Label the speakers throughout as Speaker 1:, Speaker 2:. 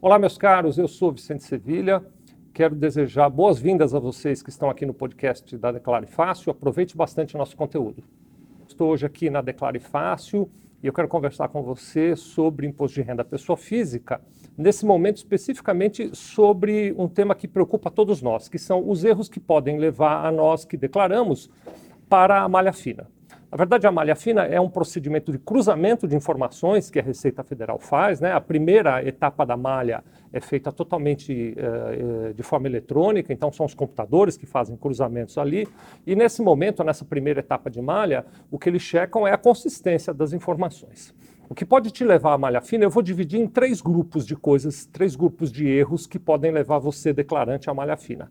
Speaker 1: Olá, meus caros, eu sou Vicente Sevilha. Quero desejar boas-vindas a vocês que estão aqui no podcast da Declare Fácil. Aproveite bastante o nosso conteúdo. Estou hoje aqui na Declare Fácil e eu quero conversar com você sobre imposto de renda pessoa física, nesse momento especificamente sobre um tema que preocupa todos nós, que são os erros que podem levar a nós que declaramos para a malha fina. Na verdade, a malha fina é um procedimento de cruzamento de informações que a Receita Federal faz. Né? A primeira etapa da malha é feita totalmente uh, de forma eletrônica, então são os computadores que fazem cruzamentos ali. E nesse momento, nessa primeira etapa de malha, o que eles checam é a consistência das informações. O que pode te levar à malha fina, eu vou dividir em três grupos de coisas, três grupos de erros que podem levar você, declarante, à malha fina.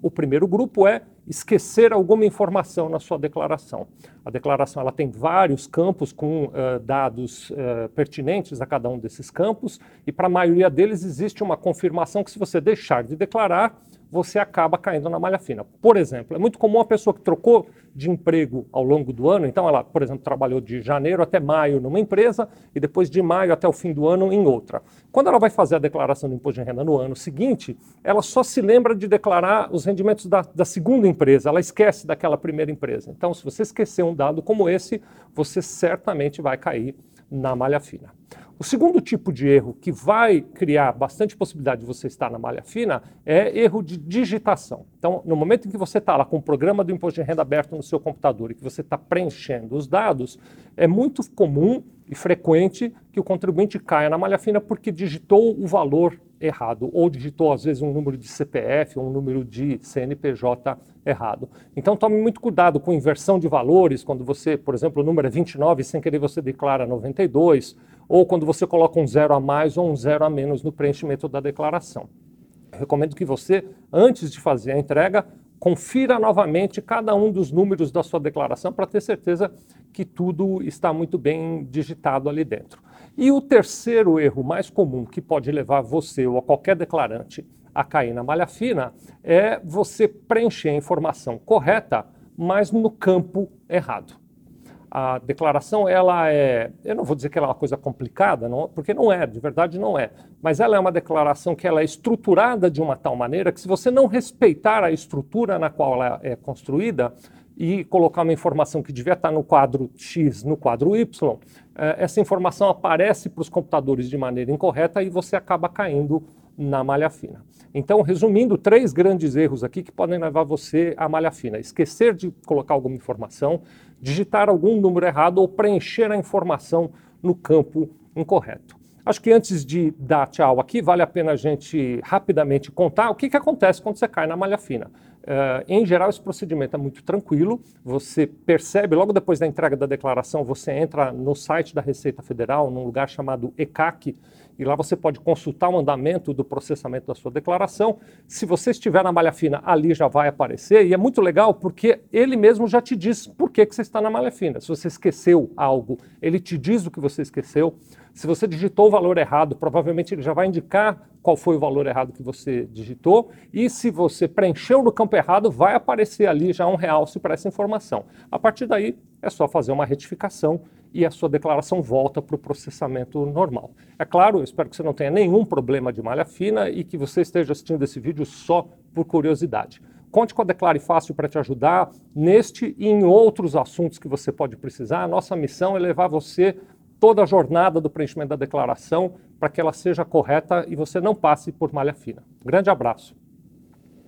Speaker 1: o primeiro grupo é esquecer alguma informação na sua declaração. A declaração ela tem vários campos com uh, dados uh, pertinentes a cada um desses campos, e para a maioria deles existe uma confirmação que se você deixar de declarar, você acaba caindo na malha fina. Por exemplo, é muito comum a pessoa que trocou de emprego ao longo do ano, então ela, por exemplo, trabalhou de janeiro até maio numa empresa e depois de maio até o fim do ano em outra. Quando ela vai fazer a declaração do imposto de renda no ano seguinte, ela só se lembra de declarar os rendimentos da, da segunda empresa, ela esquece daquela primeira empresa. Então, se você esquecer um dado como esse, você certamente vai cair na malha fina. O segundo tipo de erro que vai criar bastante possibilidade de você estar na malha fina é erro de digitação. Então, no momento em que você está lá com o programa do imposto de renda aberto no seu computador e que você está preenchendo os dados, é muito comum e frequente que o contribuinte caia na malha fina porque digitou o valor errado, ou digitou às vezes um número de CPF ou um número de CNPJ errado. Então tome muito cuidado com inversão de valores, quando você, por exemplo, o número é 29 sem querer você declara 92, ou quando você coloca um zero a mais ou um zero a menos no preenchimento da declaração. Eu recomendo que você, antes de fazer a entrega, confira novamente cada um dos números da sua declaração para ter certeza que tudo está muito bem digitado ali dentro. E o terceiro erro mais comum que pode levar você ou a qualquer declarante a cair na malha fina é você preencher a informação correta, mas no campo errado. A declaração ela é, eu não vou dizer que ela é uma coisa complicada, não, porque não é, de verdade não é, mas ela é uma declaração que ela é estruturada de uma tal maneira que se você não respeitar a estrutura na qual ela é construída e colocar uma informação que devia estar no quadro X, no quadro Y, eh, essa informação aparece para os computadores de maneira incorreta e você acaba caindo na malha fina. Então, resumindo, três grandes erros aqui que podem levar você à malha fina: esquecer de colocar alguma informação, digitar algum número errado ou preencher a informação no campo incorreto. Acho que antes de dar tchau aqui, vale a pena a gente rapidamente contar o que, que acontece quando você cai na malha fina. Uh, em geral, esse procedimento é muito tranquilo. Você percebe, logo depois da entrega da declaração, você entra no site da Receita Federal, num lugar chamado ECAC, e lá você pode consultar o andamento do processamento da sua declaração. Se você estiver na malha fina, ali já vai aparecer, e é muito legal porque ele mesmo já te diz por que, que você está na malha fina. Se você esqueceu algo, ele te diz o que você esqueceu. Se você digitou o valor errado, provavelmente ele já vai indicar qual foi o valor errado que você digitou. E se você preencheu no campo errado, vai aparecer ali já um realce para essa informação. A partir daí, é só fazer uma retificação e a sua declaração volta para o processamento normal. É claro, eu espero que você não tenha nenhum problema de malha fina e que você esteja assistindo esse vídeo só por curiosidade. Conte com a Declare Fácil para te ajudar neste e em outros assuntos que você pode precisar. A nossa missão é levar você toda a jornada do preenchimento da declaração para que ela seja correta e você não passe por malha fina. grande abraço.